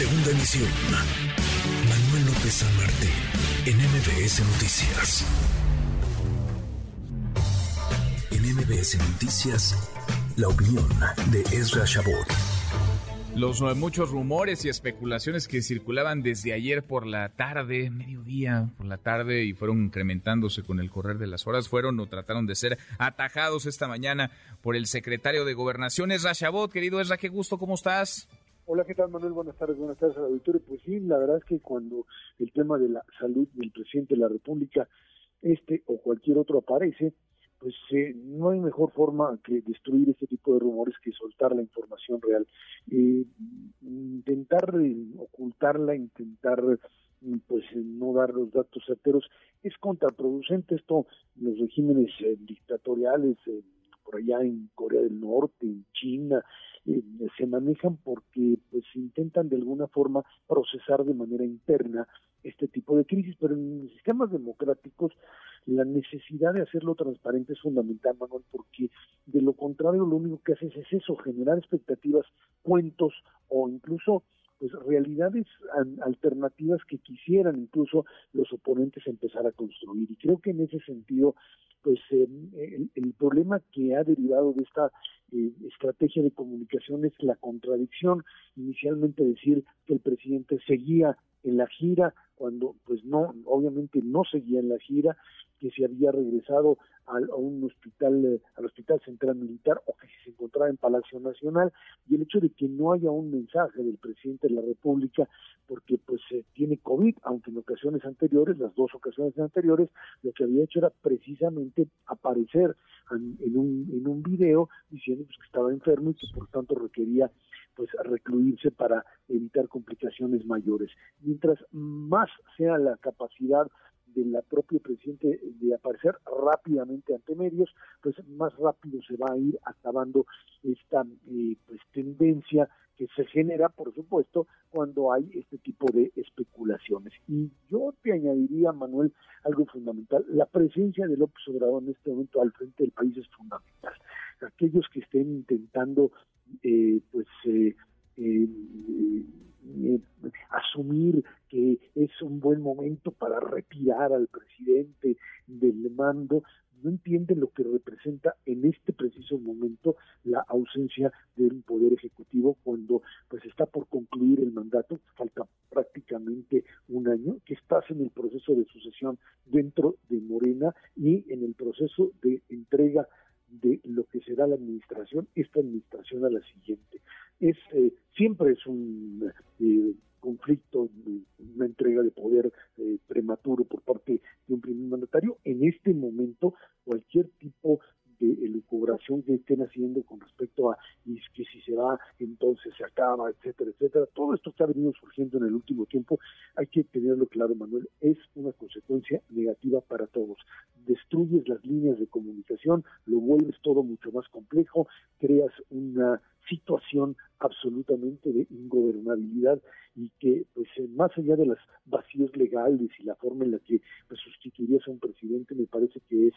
Segunda emisión. Manuel López San Martín, en MBS Noticias. En MBS Noticias, la opinión de Ezra Shabot. Los muchos rumores y especulaciones que circulaban desde ayer por la tarde, mediodía por la tarde, y fueron incrementándose con el correr de las horas, fueron o trataron de ser atajados esta mañana por el secretario de Gobernación, Ezra Shabot. Querido Ezra, qué gusto, ¿cómo estás? Hola, ¿qué tal Manuel? Buenas tardes, buenas tardes al auditorio. Pues sí, la verdad es que cuando el tema de la salud del presidente de la República, este o cualquier otro aparece, pues eh, no hay mejor forma que destruir este tipo de rumores que soltar la información real. Eh, intentar eh, ocultarla, intentar pues no dar los datos certeros es contraproducente esto los regímenes dictatoriales por allá en Corea del Norte en China se manejan porque pues intentan de alguna forma procesar de manera interna este tipo de crisis pero en sistemas democráticos la necesidad de hacerlo transparente es fundamental, Manuel, porque de lo contrario lo único que haces es eso, generar expectativas, cuentos o incluso pues realidades alternativas que quisieran incluso los oponentes empezar a construir. Y creo que en ese sentido, pues el, el, problema que ha derivado de esta eh, estrategia de comunicación es la contradicción. Inicialmente decir que el presidente seguía en la gira cuando pues no obviamente no seguía en la gira que se había regresado al, a un hospital, eh, al Hospital Central Militar o que se encontraba en Palacio Nacional. Y el hecho de que no haya un mensaje del presidente de la República porque pues eh, tiene COVID, aunque en ocasiones anteriores, las dos ocasiones anteriores, lo que había hecho era precisamente aparecer en, un, en un video diciendo pues, que estaba enfermo y que por tanto requería pues recluirse para evitar complicaciones mayores. Mientras más sea la capacidad de la propio presidente de aparecer rápidamente ante medios, pues más rápido se va a ir acabando esta eh, pues tendencia que se genera, por supuesto, cuando hay este tipo de especulaciones. Y yo te añadiría, Manuel, algo fundamental. La presencia de López Obrador en este momento al frente del país es fundamental. Aquellos que estén intentando, eh, eh asumir que es un buen momento para retirar al presidente del mando, no entienden lo que representa en este preciso momento la ausencia del poder ejecutivo cuando pues está por concluir el mandato, falta prácticamente un año, que estás en el proceso de sucesión dentro de Morena y en el proceso de entrega de lo que será la administración, esta administración a la siguiente. Es eh, siempre es un eh, conflicto, que estén haciendo con respecto a y que si se va, entonces se acaba, etcétera, etcétera. Todo esto que ha venido surgiendo en el último tiempo, hay que tenerlo claro, Manuel, es una consecuencia negativa para todos. Destruyes las líneas de comunicación, lo vuelves todo mucho más complejo, creas una situación absolutamente de ingobernabilidad y que pues eh, más allá de los vacíos legales y la forma en la que pues sustituirías a un presidente me parece que es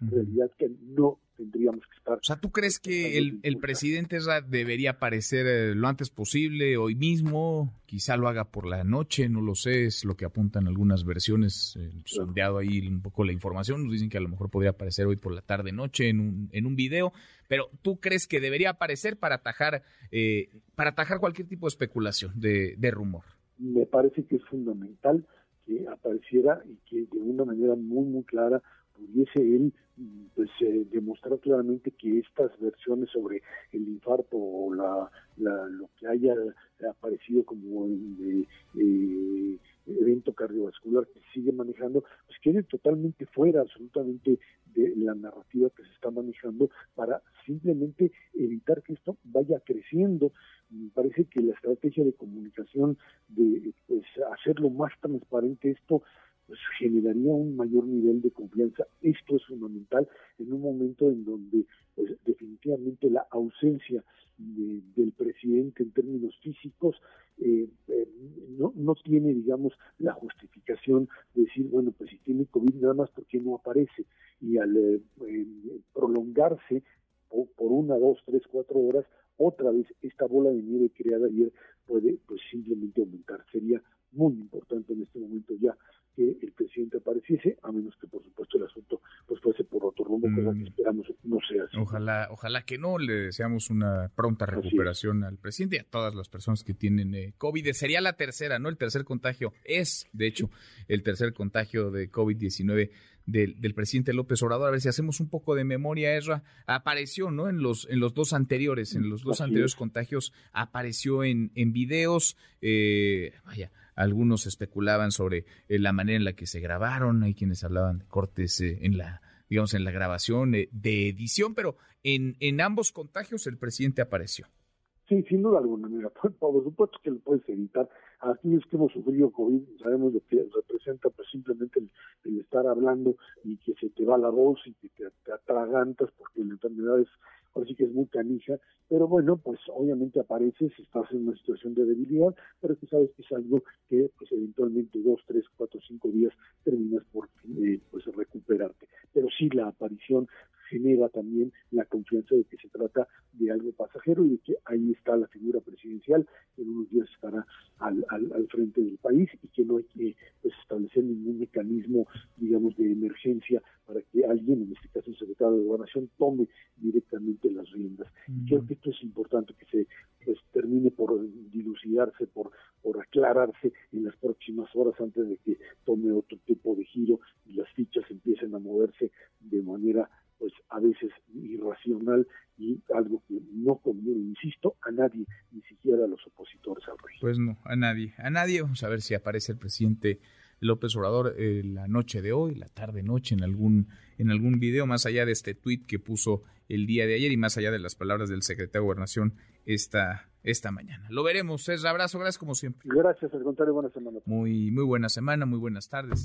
una realidad que no tendríamos que estar. O sea, ¿tú crees que el, el presidente debería aparecer eh, lo antes posible, hoy mismo? Quizá lo haga por la noche, no lo sé, es lo que apuntan algunas versiones, eh, sondeado ahí un poco la información, nos dicen que a lo mejor podría aparecer hoy por la tarde, noche en un, en un video, pero ¿tú crees que debería aparecer para atajar, eh, para atajar cualquier tipo de especulación, de, de rumor? Me parece que es fundamental que apareciera y que de una manera muy, muy clara pudiese él pues eh, demostrar claramente que estas versiones sobre el infarto o la, lo que haya aparecido como eh, eh, evento cardiovascular que sigue manejando, pues quede totalmente fuera absolutamente de la narrativa que se está manejando para simplemente evitar que esto vaya creciendo. Me parece que la estrategia de comunicación de pues hacerlo más transparente esto pues generaría un mayor nivel de confianza. Esto es fundamental en un momento en donde pues, definitivamente la ausencia del presidente en términos físicos eh, eh, no, no tiene, digamos, la justificación de decir, bueno, pues si tiene COVID nada más, porque no aparece? Y al eh, prolongarse por, por una, dos, tres, cuatro horas, otra vez esta bola de nieve creada ayer puede pues simplemente aumentar. Sería muy importante en este momento ya que el presidente apareciese, a menos que por supuesto el asunto pues fuese por otro rumbo, cosa que mm. esperamos no sea así. Ojalá, ojalá que no, le deseamos una pronta recuperación al presidente y a todas las personas que tienen eh, COVID. Sería la tercera, ¿no? El tercer contagio es, de hecho, el tercer contagio de COVID-19 del, presidente López Obrador. A ver si hacemos un poco de memoria, Ezra. Apareció, ¿no? En los, en los dos anteriores, en los dos anteriores contagios, apareció en, en videos. Eh, vaya, algunos especulaban sobre eh, la manera en la que se grabaron. Hay quienes hablaban de cortes eh, en la digamos, en la grabación de edición, pero en, en ambos contagios el presidente apareció. Sí, sin duda alguna, mira, por, supuesto que lo puedes evitar. Es que hemos sufrido COVID sabemos lo que representa pues simplemente el, estar hablando y que se te va la voz y que te, atragantas porque la enfermedad es, ahora sí que es muy canija, pero bueno, pues obviamente apareces, estás en una situación de debilidad, pero tú sabes que es algo que pues eventualmente dos, tres, cuatro, cinco días terminas por eh, pues recuperarte. Pero sí la aparición genera también la confianza de que se trata de algo pasajero y de que ahí está la figura presidencial, que en unos días estará al, al, frente del país y que no hay que pues, establecer ningún mecanismo, digamos, de emergencia para que alguien, en este caso el secretario de Gobernación, tome directamente las riendas. Creo que esto es importante que se pues, termine por dilucidarse, por, por aclararse en las próximas horas antes de que tome otro tipo de giro y las fichas empiecen a moverse de manera pues a veces irracional y algo que no conviene, insisto, a nadie, ni siquiera a los opositores al rey. Pues no, a nadie, a nadie. Vamos a ver si aparece el presidente López Obrador eh, la noche de hoy, la tarde noche en algún en algún video más allá de este tuit que puso el día de ayer y más allá de las palabras del secretario de Gobernación esta esta mañana. Lo veremos. Es abrazo, gracias como siempre. Gracias, al contrario, buena semana. Muy muy buena semana, muy buenas tardes